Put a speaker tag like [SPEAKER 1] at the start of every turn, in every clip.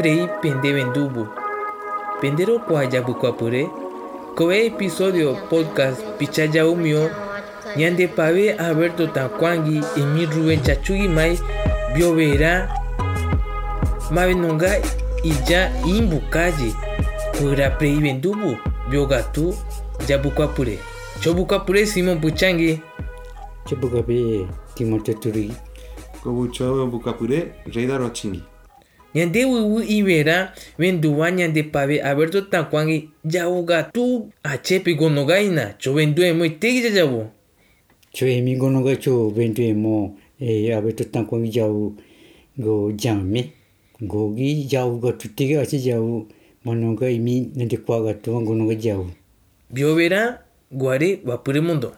[SPEAKER 1] Prei pende vendubu. Pendero kwaya bukwapure. Koe episodio podcast pichaya umio. Nyande pave Alberto Takwangi emi Rubén Chachugi mai biovera. Mave nonga ija imbukaji. Cura prei vendubu. Biogatu jabukwapure. Chobukwapure Simon Puchangi.
[SPEAKER 2] Chobukape Timote Turi.
[SPEAKER 3] Kobucho Bukapure, Reida Rochingi.
[SPEAKER 1] Nyande wiwu ibera venduwa nyande pave Alberto Takwangi jaugatu achepi gonogaina cho vendu emo itegi jajabu.
[SPEAKER 2] Cho emi gono ga cho bentu emo e abeto tankwangi jau go jame. Go gi jau ga tutege achi jau mano ga emi nende kwa ga to gono ga jau.
[SPEAKER 1] Biovera Guare Vapuremundo.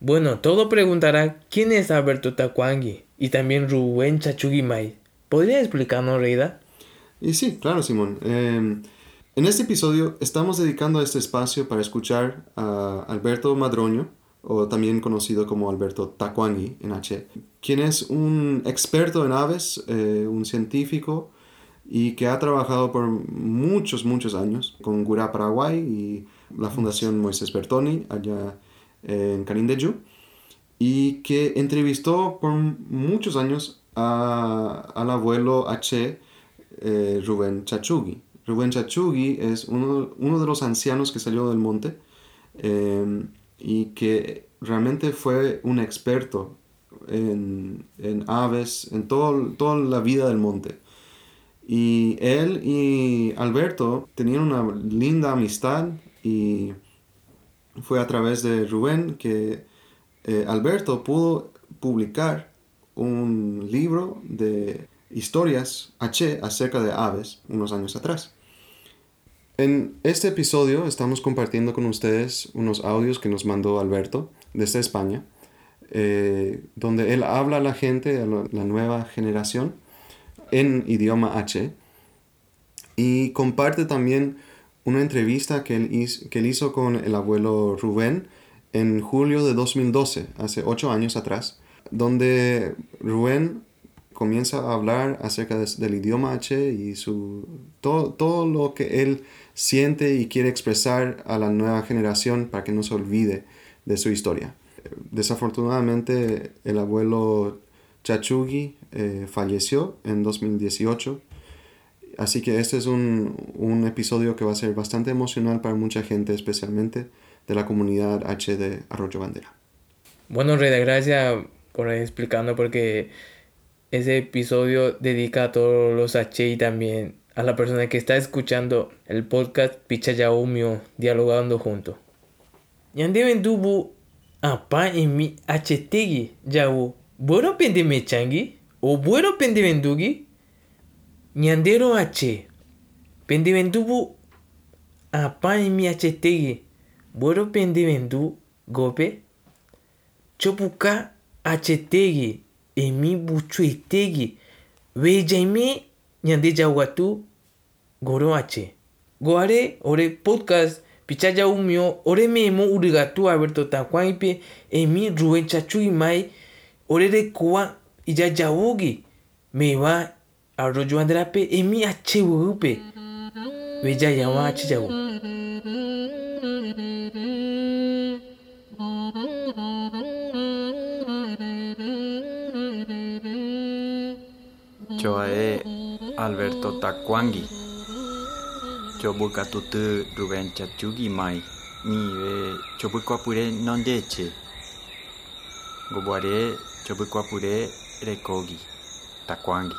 [SPEAKER 1] Bueno, todo preguntará quién es Alberto Takwangi y también Rubén Chachugimay. ¿Podría explicarnos, Reida?
[SPEAKER 3] Y sí, claro, Simón. Eh, en este episodio estamos dedicando este espacio para escuchar a Alberto Madroño, o también conocido como Alberto Takwangi en H, quien es un experto en aves, eh, un científico y que ha trabajado por muchos, muchos años con Gura Paraguay y la Fundación Moisés Bertoni allá en Canindeyú y que entrevistó por muchos años a, al abuelo H. Eh, Rubén Chachugi. Rubén Chachugi es uno, uno, de los ancianos que salió del monte eh, y que realmente fue un experto en, en aves, en todo, toda la vida del monte. Y él y Alberto tenían una linda amistad y fue a través de Rubén que eh, Alberto pudo publicar un libro de historias H acerca de aves unos años atrás. En este episodio estamos compartiendo con ustedes unos audios que nos mandó Alberto desde España, eh, donde él habla a la gente, a la nueva generación, en idioma H, y comparte también una entrevista que él, que él hizo con el abuelo Rubén en julio de 2012, hace ocho años atrás, donde Rubén comienza a hablar acerca de, del idioma H y su, todo, todo lo que él siente y quiere expresar a la nueva generación para que no se olvide de su historia. Desafortunadamente el abuelo Chachugi eh, falleció en 2018 Así que este es un, un, episodio que va a ser bastante emocional para mucha gente, especialmente de la comunidad H de Arroyo Bandera.
[SPEAKER 1] Bueno, Reda, gracias por explicando porque ese episodio dedica a todos los H y también a la persona que está escuchando el podcast Picha Yaumio dialogando juntos. Yande vendubu apa emi achetegi yau bueno pende mechangi o bueno pende vendugi Nyandero H. Pendivendubu apa mi achetegi. Boro pendivendu gope. Chopuka achetegi. Emi buchuetegi. Vejaime nyande jawatu goro H. Goare ore podcast pichaya umio ore memo urigatu Alberto Takwaipe emi Rubén Chachui mai ore de kuwa ija jawugi me va arroyo andrape emi achewupe veja yawa achijawu
[SPEAKER 4] Choae Alberto Takwangi. Cho buka tutu Ruben Chachugi mai. Mi ve cho buku apure non deche. Gobuare cho buku apure rekogi. Takwangi.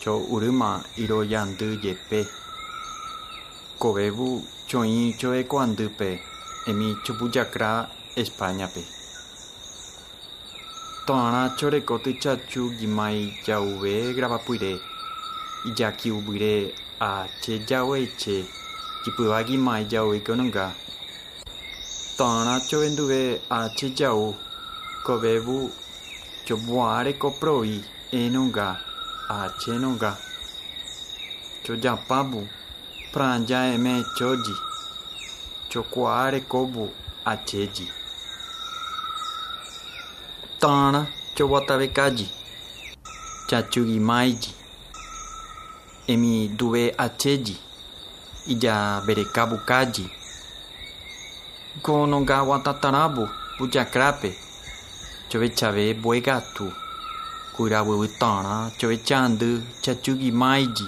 [SPEAKER 4] Cho uruma iro yandu yepe. Kobebu cho in cho eko andupe. Emi cho buyakra España pe. Tona chore koti chachu gimai jauve graba puire ija ki ubire ache jauwe che kipu wagi mai jauwe kononga. to na chovenduve ache jau, kobebu chobuare koproi enonga, ache nonga choja pabu pranja eme choji, chokuare kobu acheji. Tana Chowatabekadi Chachugi Maidi Emi Due Achedi Ija Berecabukadi Gonongawatatarabu Pujakrape Chovechave Boegatu Kurabu Tana Chovechandu Chachugi Maidi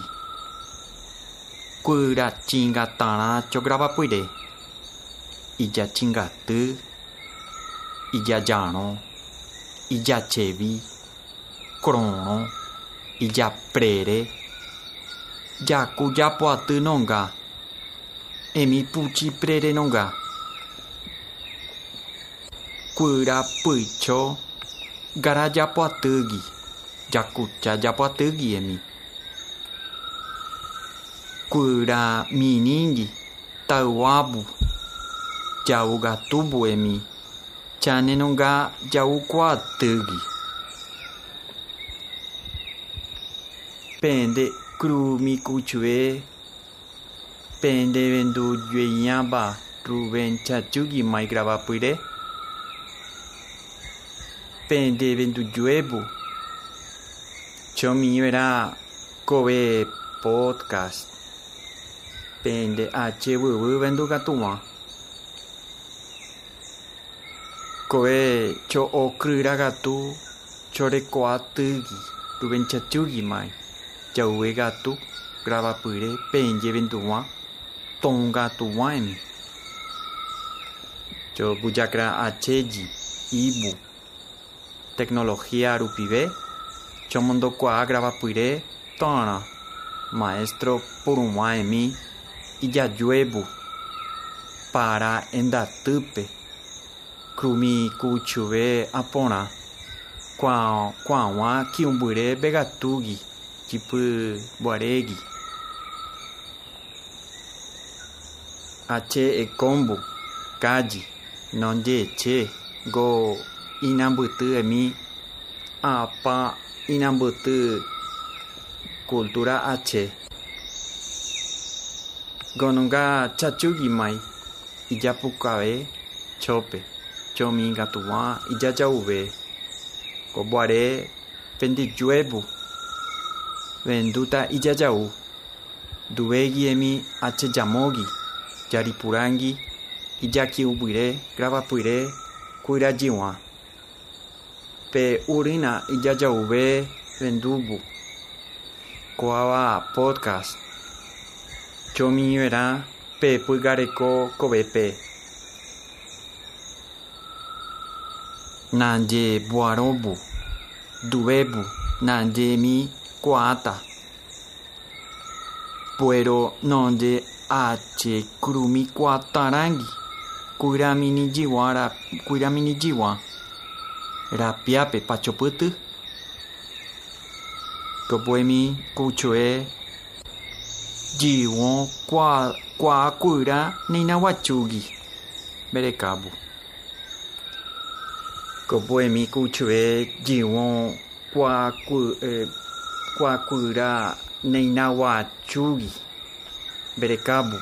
[SPEAKER 4] Curachingatana Chograbapuire Ija Chingatã Ija Jano. Ijachevi, Cronon, Ijaprere, Jacujapuatã Nongá, Emiputi Prere já cuja Garajapuatãgui, Jacuchajapuatãgui Emi, Curaminingue, Tauabu, Jaugatubu Emi. chane nunga jaukwa tegi. Pende krumi kuchwe, pende vendu jwe nyamba ruben chachugi maigraba pwire. Pende vendu jwebu, chomi vera kobe podcast. Pende achewewe vendu katuma. Pende kove cho okrýragatu chorekoatýgui Rubén Chachugi mai. Jauve gatu gravapyre penje venduguã tongatuguãemi cho bujakra achéji ibu. Tecnología rupive chomondokuaa gravapyre tórã maestro purumãemi ijajuévu para endatýpe krumi kuchuve aporã ko'ag̃a begatugi mbegatúgui jypyguarégui ache e ekombu kaji nonjeeche go inambutu inambyty'emi apa inambutu cultura ache. Gonunga chachugui mai ijapukave chope. Chomi gatuguã ijajauve kobuare pendijuévu vendúta ijajau duvégiemi achejamógi jaripurãngui ijaki'ũmbyre gravapyre kuirajyg̃uã pe urýna ijajauve venduvu ko'áva podcast. Chomivera pe pygareko kovépe nanje bwarobu dubebu nanje mi kuata. Pero nonde ache krumi kuatarangi kuiramini jiwa ra kuiramini jiwa. Rapiape pachopyty. Kopoemi kuchoe jiwo kwa kuakuyra ninaguachugi merekabu Kopoe mi kuchue jiwon kwakura neinawachugi berekabu.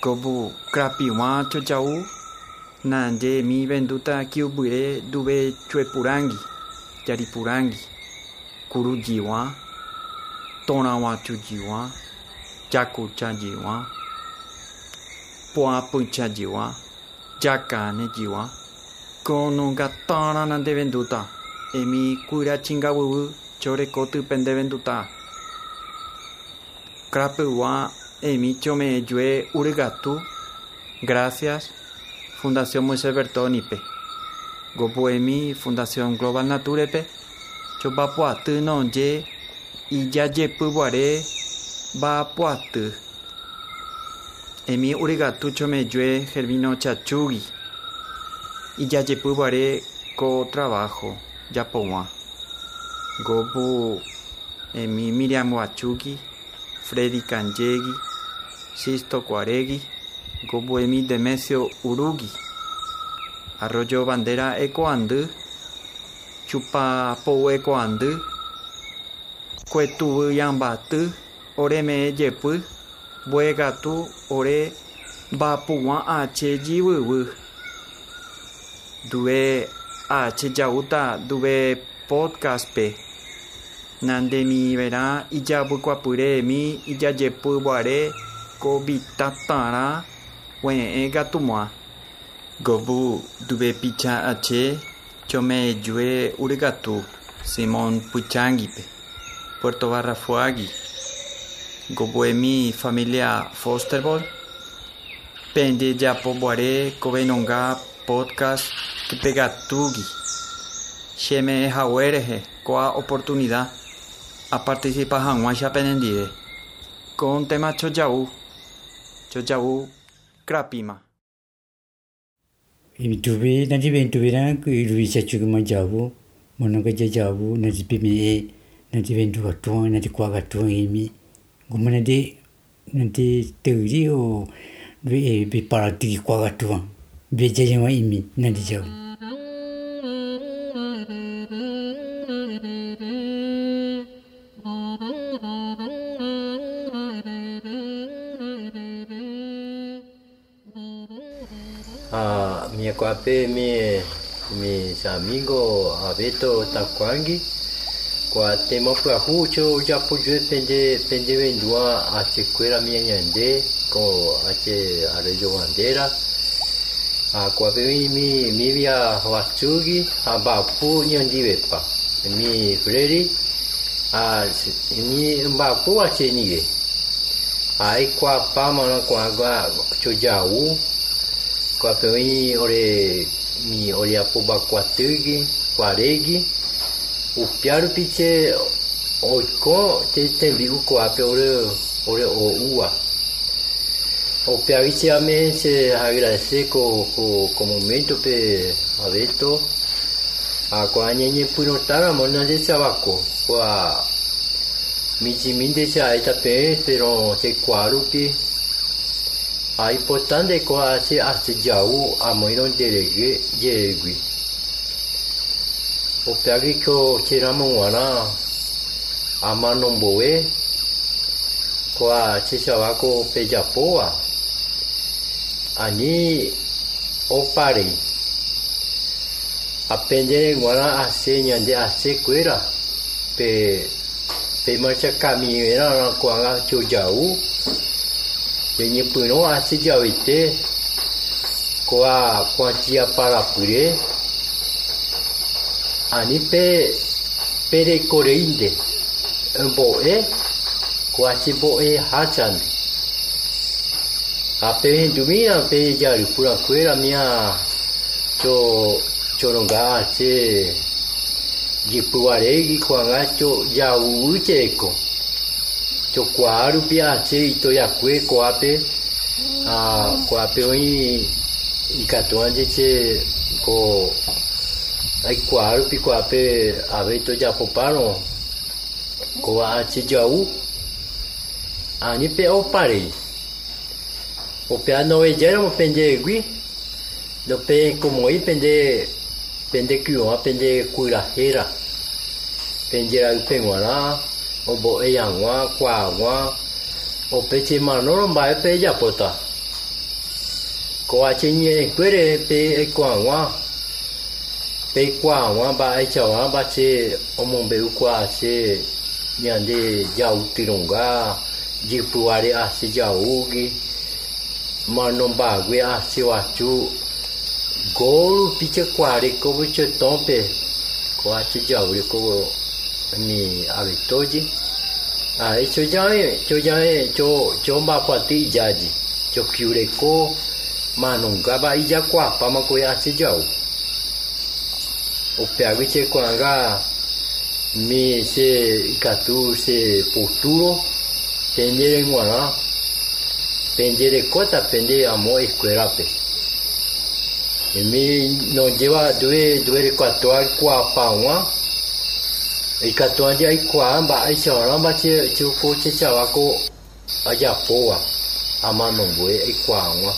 [SPEAKER 4] ko bu krapi wa chochau nanje mi benduta kiupire duve chuepurangi yaripurangi kuru ji wa tona wa chu ji wa chaku cha ji wa poa pun cha ji wa po'apychãjyg̃uã jakanejyg̃uã konungatãrã nde vendúta emi kuirachingavyvy chorekótype nde vendúta krapyg̃uã emi chome'ẽjue urygatu gracias. Fundación Moisés Bertónipe gopoemi Fundación Global Naturepe. Chopapuaty nonje ijajepyguare mba'apuaty emi urygatu chomejue Gervino Chachugui. Ijajepyguare ko trabajo japog̃uã gopu emi Miriam Guachugui Freddy Kanjegui Sisto Kuarégui gopoemi Demesio Urugui. Arroyo Bandera ekoandy Chupapo'u ekoandy Kuetuvýambaty bue gatu ore bapuwa ache jiwiwi due ache yauta due podcast pe nande mi verá ijapukuapyre mi ijajepyguare kovita tãrã gue'ẽ gatumo'ã govu dube picha ache chomejue urigatu Simon Puchánguipe Puerto Barrafuagui Goboemi familia Fosterball, Pendi de Apoboare, Covenonga, Podcast, que Kipegatugi, Xeme Hauereje, Coa Oportunidad, a participar Hanwan Xapenendide, con tema Chojaú, Chojaú, Crapima.
[SPEAKER 2] Ibitubi, nanti bentubira, irubi chachukuma jabu, monoka jabu, nanti pime e, nanti bentuga tuan, nanti kuaga tuan imi, gomana di, nanti teuri o be be parati kwa gatua be jajama imi nanti jau
[SPEAKER 5] Ah, mi ape mi mi samingo abeto takwangi kwa tema kwa hucho ya pujue pende pende vendua a secuela mi ñande ko ache arejo bandera a kwa mi mi mi via watsugi a bapu ñandi bepa mi freri a mi bapu ache niye. Ai kwa pama na kwa ga chojau kwa peoi ore mi ore apoba kwatugi kwaregi Upyaru piché oiko che este vívuko apeure ore oua, upyaviicha aemei se jaeraseko 路边。Ah, importante es que se amor de y de regue. upyaki ko ciramo wana amano mbowe kwa cisawa ko pejapowa ani opari apenjere wana ase nyande ase kuera pe pe marcha kami era na kuanga chujau yenye puno ase jawite kwa kwa tia para pure ani pe perecoreinde amboe coatiboe hachan. A pe pendumina pe yari pura cuera minha cho choronga che gipuaregi kuanga cho yau checo cho cuaru pia che itoyacue coape a coape oi ikatuanje che ko aikuarupi ko'ápe ave tojapopárõ kóva chejau ani oparei opea novejéramo pendejegui lope komoi pende pendekyvõ pendekyrahéra penjeraypeg̃uarã ombo'e hag̃ua kuaag̃ua ope chemanóro mba'épe ejapóta kóva cheñe'ẽkuére pe aiko e e hag̃ua 北瓜，我把一叫我把这我们北瓜这，人家叫地龙噶，吉普瓦里啊是叫乌鸡，马农巴贵啊是瓦猪，狗比这瓜里可不这东北，瓜这叫里可你阿里多吉，啊，就讲诶，就讲诶，就就把瓜地家的，就丢了个马农噶把一家瓜把马贵啊是叫。upiagui che kuanga mi se ikatu se futuro pendere nguaga pendere Cota, kota pende amo escuelape. Mi no lleva due due recuatu al cuapagua ikatu andi ai kuaga mbaꞌai chaora mbache chuku che chavako ajapóa amanongue ikuaagua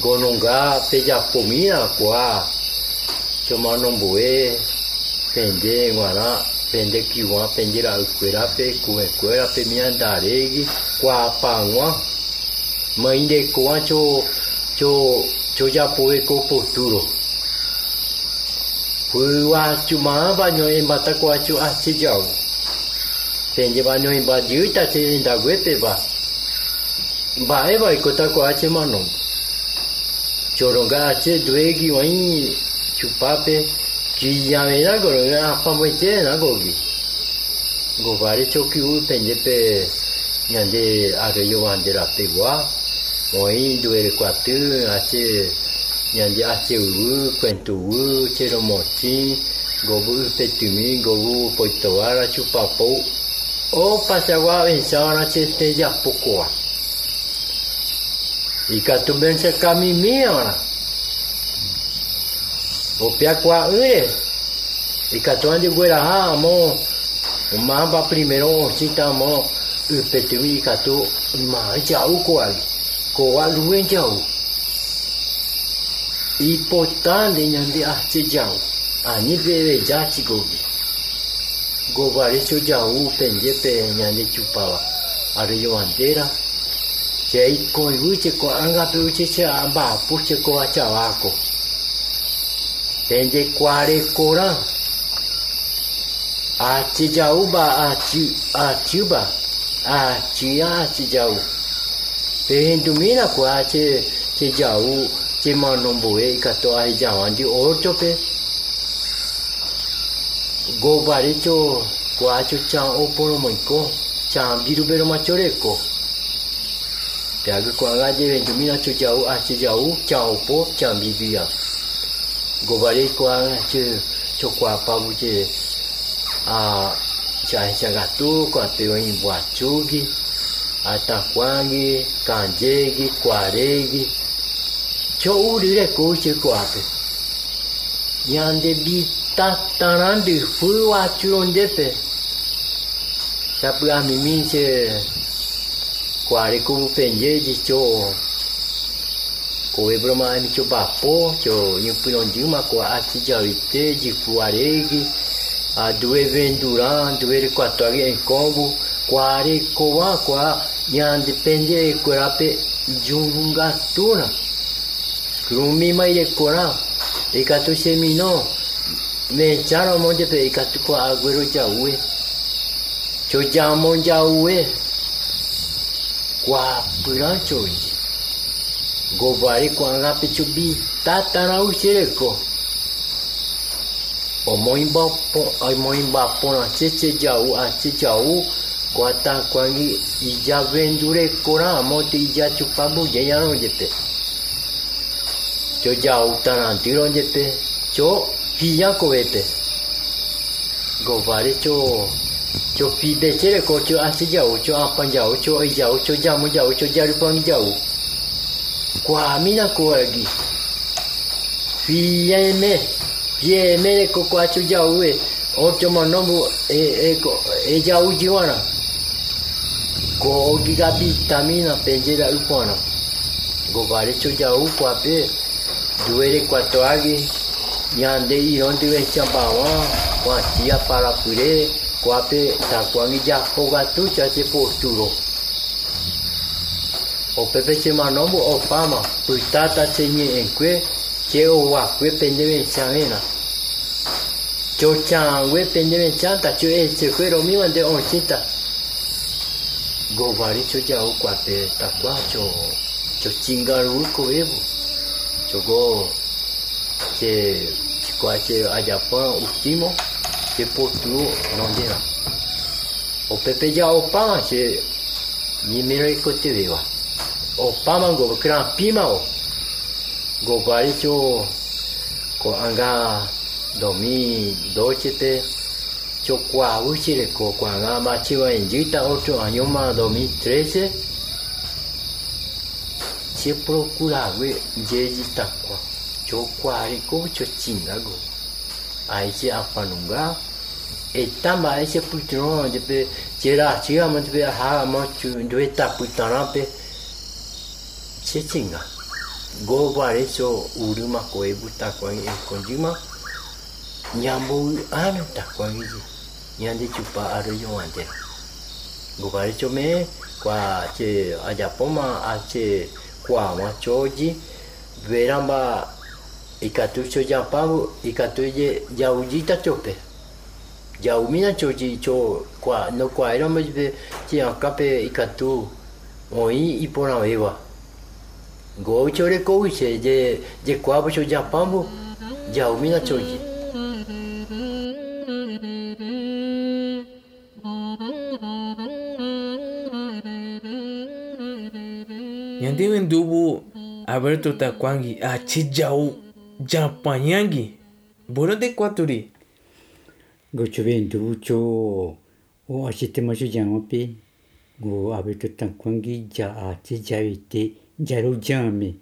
[SPEAKER 5] gonunga pomia kuaa Chomanomboê, Pendê, Guará, Pendê Kiwá, Pendê Raucuera, Pecué, Cuera, Pemiandaregue, Quapanguá, Mãe de Coa, Cho, Cho, Cho Japuê, Copoturo. Fua, Chumá, Banho, Embata, Coa, Cho, Achijau. Pendê Banho, Embadiuta, Te, Indaguepeba. Bae, Bae, Cotacoa, Chemanombo. Choronga, Che, Duegui, Oinho, chupape que já apamoite na gogi govare chokiu pendepe nyande areyo wandera pegua moi duere quatu ache a ache u quento u cheromochi gobu petumi gobu poitoara chupapo o pasagua ensara chete yapokoa ikatu bense kamimi ora o pia kwa ure i ka tu andi guera ha mo o ma ba primero o chi ta mo u pe tu mi ka tu ma ja u ko ali ko wa lu en ja u importante nyande a che jau a ni bebe ja chi go go ba re cho ja u pen je pe nyande chu pa wa a re yo andera che i ko i che ko anga pe u che che a ba pu sende kware kora ati jauba ati atiuba ati ati jau. Tendo mira kwache te jau te manomboe kato ai jau andi orchope gobarecho kwacho cha oporo moiko cha birubero machoreko. Te agu kwa gaje vendo mira cho jau ati jau cha opo cha bibia Gobareikwa, che chokwa pagu che a chahechagatu, quapeoim boachugi, ataquangi, candegue, de chouri recoche quape. Yande bitatarandi fu achurondepe. Sapu com che quarecubu penjeji cho o Ebroma é que o Bapô, que eu Infilondinho, uma coate de Aite, de Fuaregue, a do Evendurã, do Erequatório em Congo, Quare, Coa, Coa, e a depender de Corape de um gatuna. Crumima e Corá, e Catu Seminó, Mencharo Monte Pe, e Catu Aguero de Aue, Chojamon de Aue, Quapurancho, e govali kuãla picubi tatãla ucileko omoimbapõla cece jau aci jau kuata kuangi ijavenduleko lamoti ijacupa buyeialondjete co jau talantilondjete co hiya kovete govali co co pidecileko co aci jau co apa jau co i jau co jamu jau co jalipuangi jau, jau, jau, jau, jau, jau, jau, jau. kuhamia kuagi viene viene ko kwachu jawe ocho manombo e e ko e jau jiwana ko giga vitamina penjera upona go bare cho jau kwape duere kwatoagi yande ironde ve champawa kwatia para pure. Kwape takwangi japo gatucha se posturo 哦，婆婆，这么弄不？哦，爸妈，我太太今年因为车祸，因为病得蛮惨的。就将我因为病得蛮惨，就一切费用米万的，我先打。我怀疑就将我挂掉，打款就就金刚卢克维布，就我去去快去阿加方乌鸡毛去抱住弄的。哦，婆婆，将我绑去尼米尔克提维瓦。o pama go kra pima o go baicho ko anga domi dochete chokwa uchire ko kwa nga machiwa injita oto anyoma domi trese che procura we jeji takwa chokwa ri ko cho chinga go aichi afanunga etamba aichi putron de pe chera chiga mo de ha mo chu ndweta putarampe Thank 父がゴーバレショウルマコエブタコエコジマニャンボウアメタコエジニャンデチュパアルヨアンデゴーバレショメ kwa che ajapoma ache kwa wachoji veramba ikatucho japabu ikatuye yaujita chope. Yaumina choji cho kwa no kwa eramba be che akape ikatu oi ipora ewa. 我去了，去了，这这国外去日本不？家有米了，去。我这边徒步，我到处打广告，啊，去家，家，家，panyang
[SPEAKER 1] 去，不能得过头了。我这
[SPEAKER 2] 边徒步，我啊，去他妈去 jamapi，我啊，到处打广告，家啊，去家去。Ja ro jame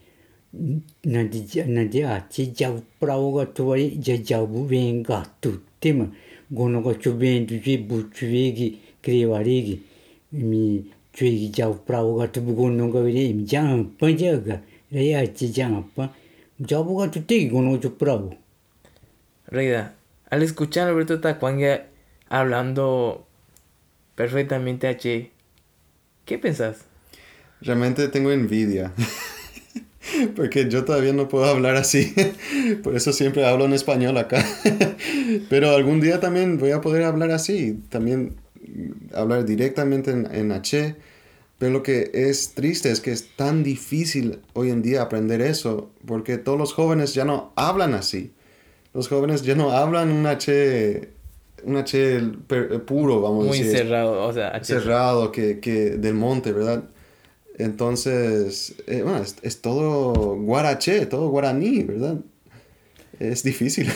[SPEAKER 2] na di na di a chi ja pra o ga to wa ja ja bu ven ga tu te ma go no go chuven du ji bu chue gi kre wa ri gi mi chue gi ja pra o ga tu bu go no ga ri mi ja pa ja ga re ya chi ja pa ja bu ga tu te go no chu pra o
[SPEAKER 1] Reida, al escuchar a Alberto Takwangi hablando perfectamente H, ¿qué pensás?
[SPEAKER 3] Realmente tengo envidia. Porque yo todavía no puedo hablar así. Por eso siempre hablo en español acá. Pero algún día también voy a poder hablar así. También hablar directamente en, en H. Pero lo que es triste es que es tan difícil hoy en día aprender eso. Porque todos los jóvenes ya no hablan así. Los jóvenes ya no hablan un H, un H puro, vamos
[SPEAKER 1] Muy
[SPEAKER 3] a decir
[SPEAKER 1] cerrado, o sea, H.
[SPEAKER 3] cerrado que, que del monte, ¿verdad? Entonces, eh, es, todo guaraché, todo guaraní, ¿verdad? Es difícil.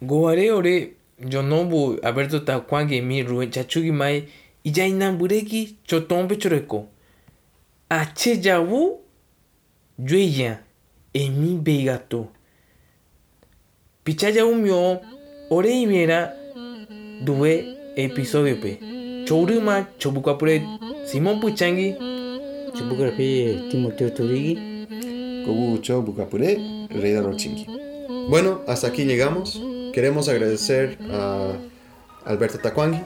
[SPEAKER 1] Goare ore Yonobu Alberto Takwangi mi ruen chachugi mai ijainan bureki chotombe choreko. Jawu yueya emi beigato. Pichaya umyo ore imera duwe episodio pe. Chouruma chobukapure Simón Puchangi
[SPEAKER 2] chubugar pe Timoteo Torigi
[SPEAKER 3] Kobucho, Bucapuré, Rey de Rochinki. Bueno, hasta aquí llegamos. Queremos agradecer a Alberto Tacuangui,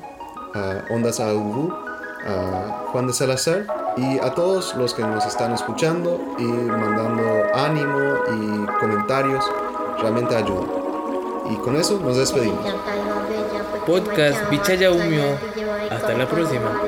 [SPEAKER 3] a Ondas Aubú, a Juan de Salazar y a todos los que nos están escuchando y mandando ánimo y comentarios. Realmente ayuda. Y con eso nos despedimos.
[SPEAKER 1] Podcast Bichaya Umio. Hasta la próxima.